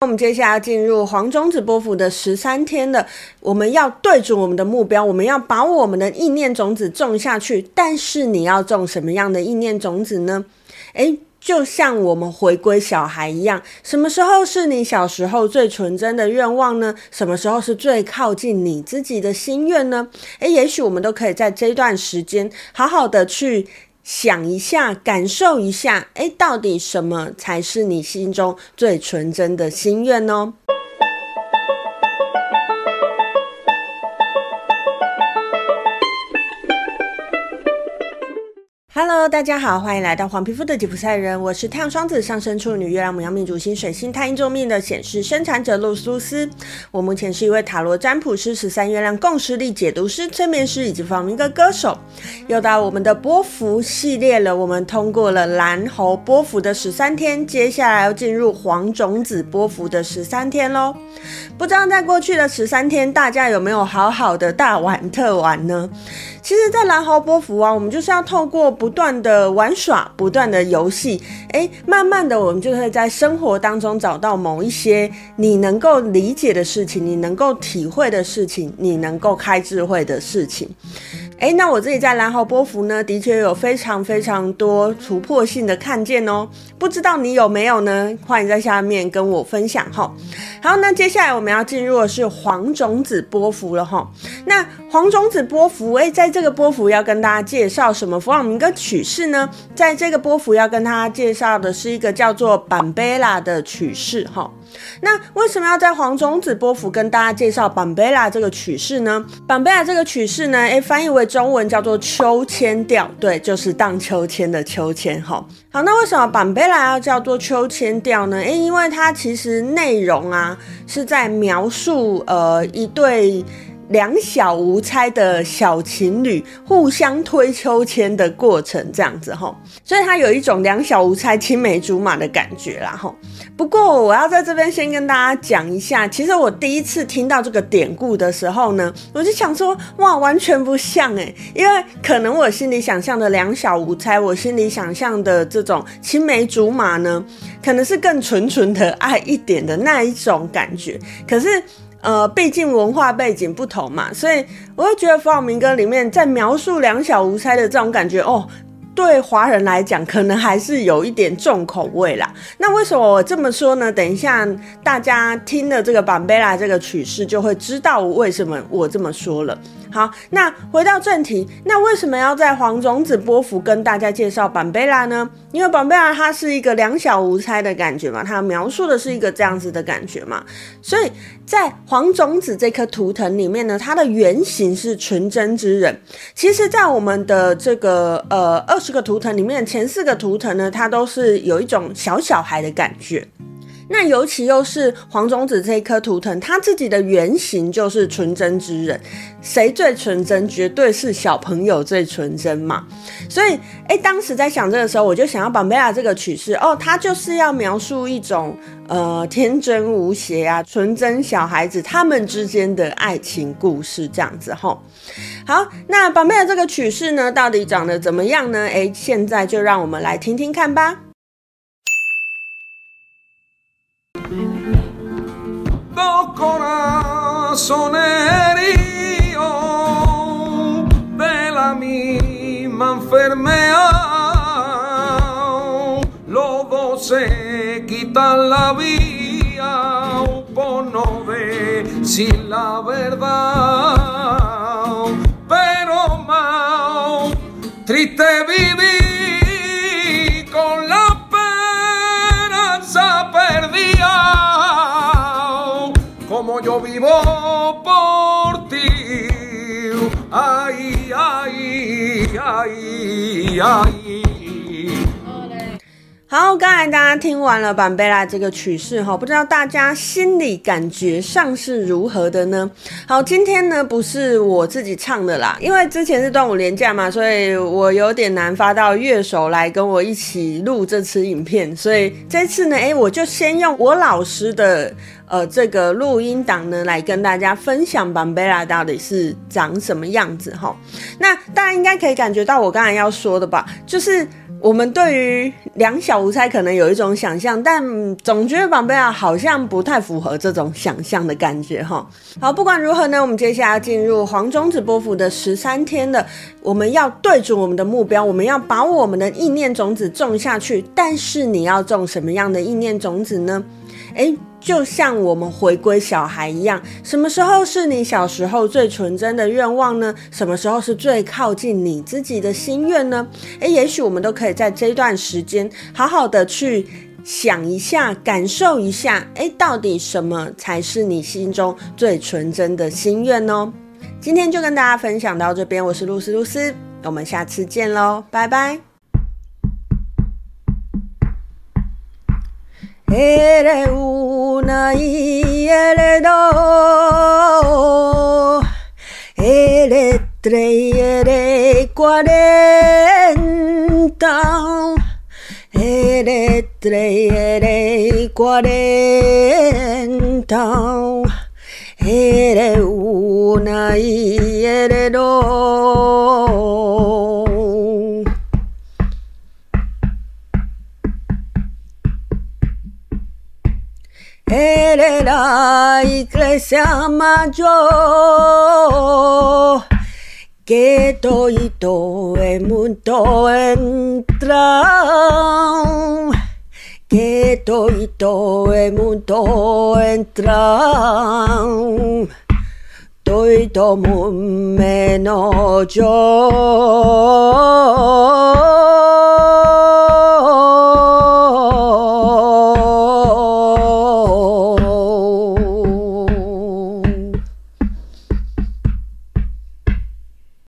我们接下来要进入黄种子波符的十三天了，我们要对准我们的目标，我们要把我们的意念种子种下去。但是你要种什么样的意念种子呢？诶，就像我们回归小孩一样，什么时候是你小时候最纯真的愿望呢？什么时候是最靠近你自己的心愿呢？诶，也许我们都可以在这段时间好好的去。想一下，感受一下，诶，到底什么才是你心中最纯真的心愿呢？？Hello，大家好，欢迎来到黄皮肤的吉普赛人，我是太阳双子上升处女月亮母羊命主星水星太阴坐命的显示生产者露丝丝。我目前是一位塔罗占卜师、十三月亮共识力解读师、催眠师以及访问歌歌手。又到我们的波符系列了，我们通过了蓝猴波符的十三天，接下来要进入黄种子波符的十三天喽。不知道在过去的十三天，大家有没有好好的大玩特玩呢？其实，在蓝猴波福啊，我们就是要透过不断的玩耍、不断的游戏，诶，慢慢的，我们就可以在生活当中找到某一些你能够理解的事情，你能够体会的事情，你能够开智慧的事情。诶，那我自己在蓝猴波幅呢，的确有非常非常多突破性的看见哦。不知道你有没有呢？欢迎在下面跟我分享哈。好，那接下来我们要进入的是黄种子波幅了哈。那黄种子波幅，诶，在这个波幅要跟大家介绍什么符号名跟曲式呢？在这个波幅要跟大家介绍的是一个叫做板贝拉的曲式哈。那为什么要在黄种子波幅跟大家介绍板贝拉这个曲式呢？板贝拉这个曲式呢，诶，翻译为中文叫做秋千调，对，就是荡秋千的秋千哈。好，那为什么板贝拉要叫做秋千调呢？诶，因为它其实内容啊是在描述呃一对。两小无猜的小情侣互相推秋千的过程，这样子齁，所以它有一种两小无猜、青梅竹马的感觉啦齁。不过我要在这边先跟大家讲一下，其实我第一次听到这个典故的时候呢，我就想说，哇，完全不像诶，因为可能我心里想象的两小无猜，我心里想象的这种青梅竹马呢，可能是更纯纯的爱一点的那一种感觉，可是。呃，毕竟文化背景不同嘛，所以我就觉得符号明哥里面在描述两小无猜的这种感觉哦，对华人来讲可能还是有一点重口味啦。那为什么我这么说呢？等一下大家听了这个板贝拉这个曲式，就会知道为什么我这么说了。好，那回到正题，那为什么要在黄种子波幅跟大家介绍板贝拉呢？因为板贝拉它是一个两小无猜的感觉嘛，它描述的是一个这样子的感觉嘛，所以在黄种子这颗图腾里面呢，它的原型是纯真之人。其实，在我们的这个呃二这个图腾里面，前四个图腾呢，它都是有一种小小孩的感觉。那尤其又是黄种子这一颗图腾，它自己的原型就是纯真之人。谁最纯真？绝对是小朋友最纯真嘛。所以，哎，当时在想这个时候，我就想要绑贝拉这个曲式哦，它就是要描述一种呃天真无邪啊、纯真小孩子他们之间的爱情故事这样子吼。好，那绑贝拉这个曲式呢，到底长得怎么样呢？哎，现在就让我们来听听看吧。corazonerío de la misma enfermedad. Los dos se quitan la vida, por no decir la verdad. Pero mal, triste vivir. por ti. Ay, ay, ay, ay. 好，刚才大家听完了板贝拉这个曲式哈，不知道大家心里感觉上是如何的呢？好，今天呢不是我自己唱的啦，因为之前是端午连假嘛，所以我有点难发到乐手来跟我一起录这次影片，所以这次呢，哎，我就先用我老师的。呃，这个录音档呢，来跟大家分享板贝拉到底是长什么样子哈。那大家应该可以感觉到我刚才要说的吧，就是我们对于两小无猜可能有一种想象，但总觉得宝贝啊好像不太符合这种想象的感觉哈。好，不管如何呢，我们接下来进入黄种子波幅的十三天了，我们要对准我们的目标，我们要把我们的意念种子种下去。但是你要种什么样的意念种子呢？诶就像我们回归小孩一样，什么时候是你小时候最纯真的愿望呢？什么时候是最靠近你自己的心愿呢？诶，也许我们都可以在这段时间好好的去想一下，感受一下，诶，到底什么才是你心中最纯真的心愿呢？今天就跟大家分享到这边，我是露丝露丝，我们下次见喽，拜拜。那一夜的都，哎嘞嘞耶嘞，挂念到，哎嘞嘞耶嘞，挂念 Eres la iglesia mayor que todo el mundo entra. Que todo el mundo entra. Todo el mundo menos yo.